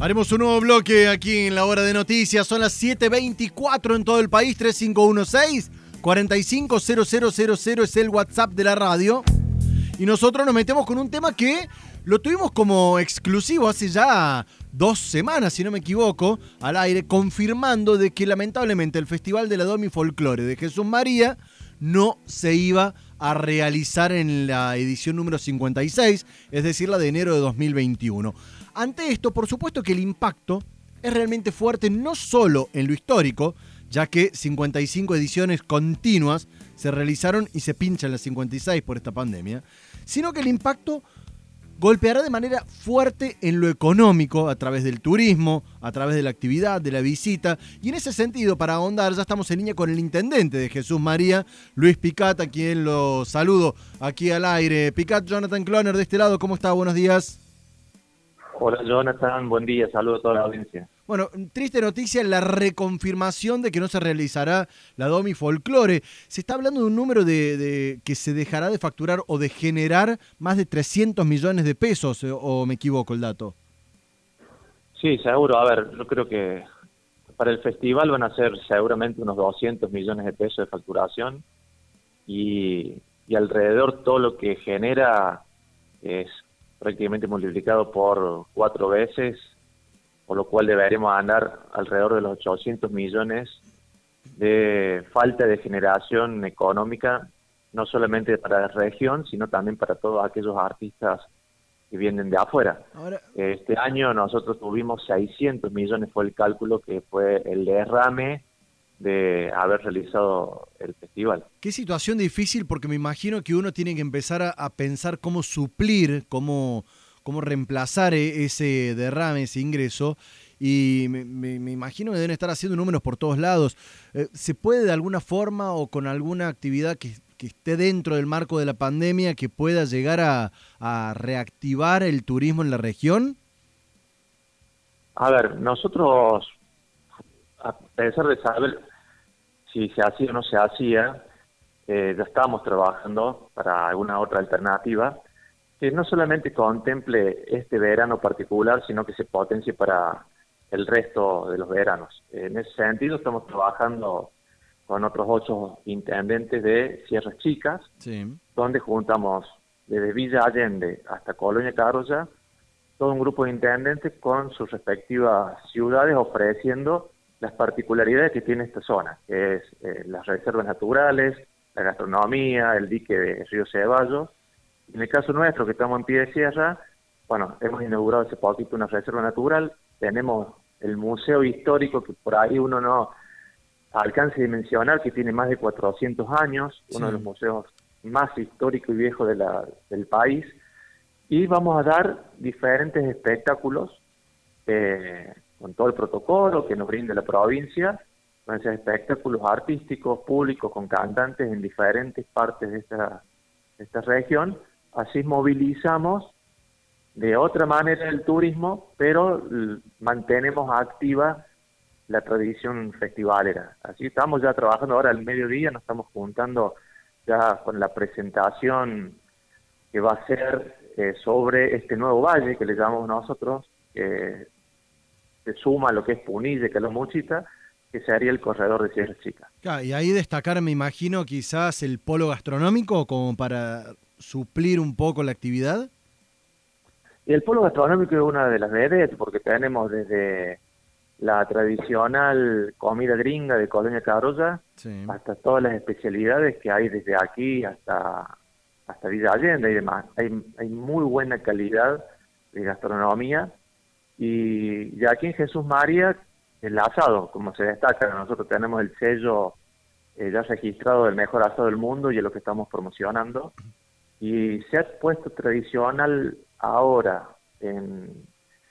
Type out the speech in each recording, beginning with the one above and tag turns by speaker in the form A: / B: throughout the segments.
A: Haremos un nuevo bloque aquí en la hora de noticias. Son las 7.24 en todo el país. 3516 450000 es el WhatsApp de la radio. Y nosotros nos metemos con un tema que lo tuvimos como exclusivo hace ya dos semanas, si no me equivoco, al aire, confirmando de que lamentablemente el Festival de la Domi Folklore de Jesús María no se iba a realizar en la edición número 56, es decir, la de enero de 2021. Ante esto, por supuesto que el impacto es realmente fuerte no solo en lo histórico, ya que 55 ediciones continuas se realizaron y se pinchan las 56 por esta pandemia, sino que el impacto golpeará de manera fuerte en lo económico a través del turismo, a través de la actividad, de la visita. Y en ese sentido, para ahondar, ya estamos en línea con el intendente de Jesús María, Luis Picat, a quien lo saludo aquí al aire. Picat, Jonathan Cloner de este lado, ¿cómo está? Buenos días.
B: Hola Jonathan, buen día, saludo a toda la audiencia.
A: Bueno, triste noticia, la reconfirmación de que no se realizará la Domi Folklore. Se está hablando de un número de, que se dejará de facturar o de generar más de 300 millones de pesos, eh, o me equivoco el dato.
B: Sí, seguro. A ver, yo creo que para el festival van a ser seguramente unos 200 millones de pesos de facturación y, y alrededor todo lo que genera es prácticamente multiplicado por cuatro veces por lo cual deberemos andar alrededor de los 800 millones de falta de generación económica, no solamente para la región, sino también para todos aquellos artistas que vienen de afuera. este año nosotros tuvimos 600 millones, fue el cálculo que fue el derrame de haber realizado el festival.
A: Qué situación difícil, porque me imagino que uno tiene que empezar a, a pensar cómo suplir, cómo cómo reemplazar e-, ese derrame, ese ingreso. Y me, imagino que deben estar haciendo números por todos lados. Eh, ¿Se puede de alguna forma o con alguna actividad que, esté dentro del marco de la pandemia que pueda llegar a, reactivar el turismo en la región?
B: A ver, nosotros, a pesar de saber si se hacía o no se hacía, eh, ya estábamos trabajando para alguna otra alternativa que no solamente contemple este verano particular, sino que se potencie para el resto de los veranos. En ese sentido, estamos trabajando con otros ocho intendentes de Sierras Chicas, donde juntamos desde Villa Allende hasta Colonia Carolla, todo un grupo de intendentes con sus respectivas ciudades ofreciendo las particularidades que tiene esta zona, que es eh, las reservas naturales, la gastronomía, el dique de Río Ceballos, en el caso nuestro, que estamos en pie de sierra, bueno, hemos inaugurado hace poquito una reserva natural, tenemos el museo histórico que por ahí uno no alcance de mencionar, que tiene más de 400 años, uno de los museos más históricos y viejos de la, del país, y vamos a dar diferentes espectáculos eh, con todo el protocolo que nos brinda la provincia, ser espectáculos artísticos, públicos, con cantantes en diferentes partes de esta, esta región, así movilizamos de otra manera el turismo, pero mantenemos activa la tradición festivalera. Así estamos ya trabajando ahora al mediodía, nos estamos juntando ya con la presentación que va a ser eh, sobre este nuevo valle que le llamamos nosotros, se suma lo que es Punille, que es los Muchita, que se haría el corredor de Sierra Chica.
A: y ahí destacar, me imagino, quizás el polo gastronómico como para suplir un poco la actividad?
B: Y el polo gastronómico es una de las veredas porque tenemos desde la tradicional comida gringa de Colonia Carolla hasta todas las especialidades que hay desde aquí hasta hasta Villa Allende y demás. Hay, hay muy buena calidad de gastronomía y, y aquí en Jesús María el asado, como se destaca, nosotros tenemos el sello eh, ya registrado del mejor asado del mundo y es lo que estamos promocionando y se ha puesto tradicional ahora en,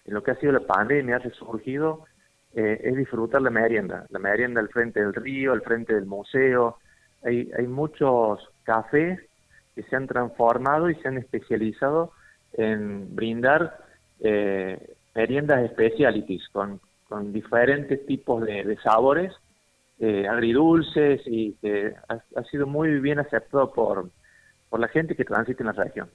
B: lo que ha sido la pandemia, ha resurgido, eh, es disfrutar la merienda, la merienda al frente del río, al frente del museo. Hay, hay muchos cafés que se han transformado y se han especializado en brindar eh, meriendas specialities con, con diferentes tipos de, sabores eh, agridulces y que ha, sido muy bien aceptado por por la gente que transita en la región.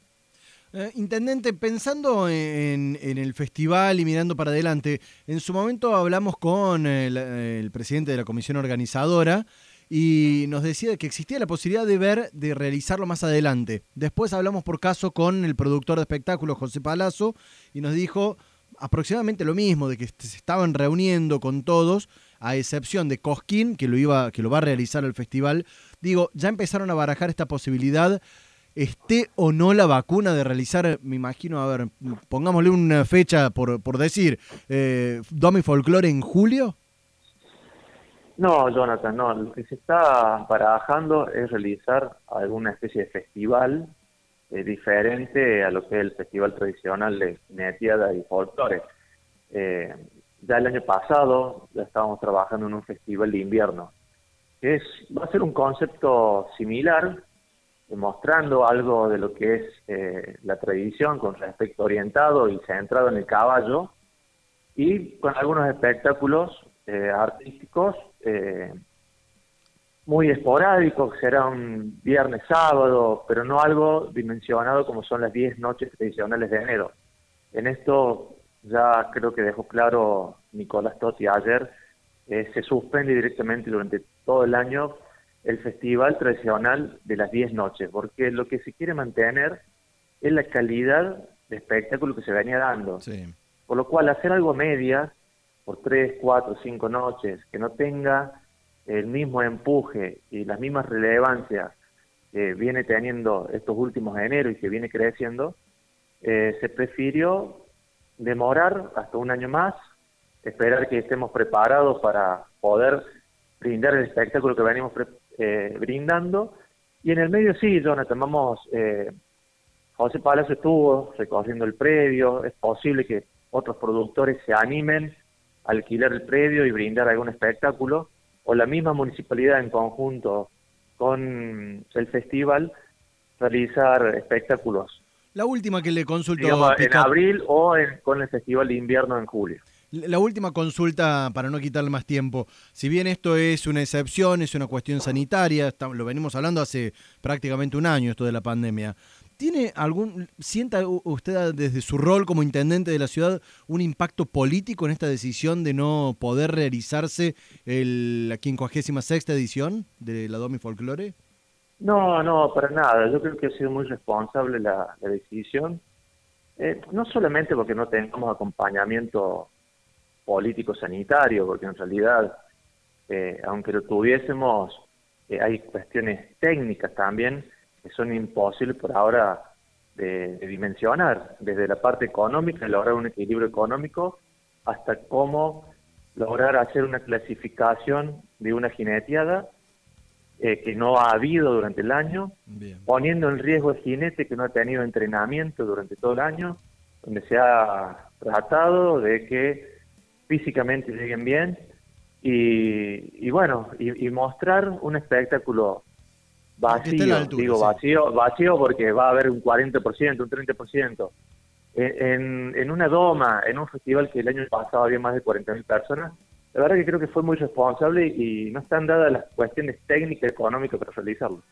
A: Eh, intendente, pensando en, el festival y mirando para adelante, en su momento hablamos con el, presidente de la comisión organizadora y nos decía que existía la posibilidad de ver, de realizarlo más adelante. Después hablamos por caso con el productor de espectáculos, José Palazzo, y nos dijo aproximadamente lo mismo, de que se estaban reuniendo con todos, a excepción de Cosquín, que lo, iba, que lo va a realizar el festival. Digo, ya empezaron a barajar esta posibilidad esté o no la vacuna de realizar, me imagino, a ver, pongámosle una fecha por, por decir, eh, Domi Folklore en julio?
B: No, Jonathan, no. Lo que se está barajando es realizar alguna especie de festival eh, diferente a lo que es el festival tradicional de Netiada y Folklore. Eh, ya el año pasado ya estábamos trabajando en un festival de invierno. Es, va a ser un concepto similar, mostrando algo de lo que es eh, la tradición con respecto orientado y centrado en el caballo y con algunos espectáculos eh, artísticos eh, muy esporádicos, será un viernes, sábado, pero no algo dimensionado como son las 10 noches tradicionales de enero. En esto ya creo que dejó claro Nicolás Totti ayer, se suspende directamente durante todo el año el festival tradicional de las 10 noches, porque lo que se quiere mantener es la calidad de espectáculo que se venía dando. Por lo cual, hacer algo media, por 3, 4, 5 noches, que no tenga el mismo empuje y las mismas relevancias que viene teniendo estos últimos enero y que viene creciendo, eh, se prefirió demorar hasta un año más, esperar que estemos preparados para poder brindar el espectáculo que venimos eh, brindando. Y en el medio sí, Jonathan, vamos, eh, José Palacio estuvo recorriendo el predio, es posible que otros productores se animen a alquilar el predio y brindar algún espectáculo, o la misma municipalidad en conjunto con el festival realizar espectáculos.
A: La última que le consultó
B: en abril o con el festival de invierno en julio.
A: La última consulta, para no quitarle más tiempo, si bien esto es una excepción, es una cuestión sanitaria, lo venimos hablando hace prácticamente un año esto de la pandemia, ¿tiene algún, sienta usted desde su rol como intendente de la ciudad un impacto político en esta decisión de no poder realizarse el, la 56 edición de la Domi Folklore?
B: No, no, para nada. Yo creo que ha sido muy responsable la, decisión. Eh, no solamente porque no tengamos acompañamiento político sanitario, porque en realidad, eh, aunque lo tuviésemos, eh, hay cuestiones técnicas también que son imposibles por ahora de, dimensionar, desde la parte económica, lograr un equilibrio económico, hasta cómo lograr hacer una clasificación de una jineteada eh, que no ha habido durante el año, poniendo en riesgo al jinete que no ha tenido entrenamiento durante todo el año, donde se ha tratado de que físicamente lleguen bien y, bueno, y, mostrar un espectáculo vacío, digo vacío, vacío porque va a haber un 40%, un 30%. En, en una doma, en un festival que el año pasado había más de 40.000 personas, la verdad que creo que fue muy responsable y no están dadas las cuestiones técnicas y económicas para realizarlo.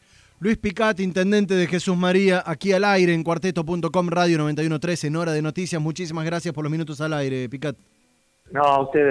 A: Luis Picat, intendente de Jesús María, aquí al aire en cuarteto.com Radio 91.3 en Hora de Noticias. Muchísimas gracias por los minutos al aire, Picat.
B: No, ustedes.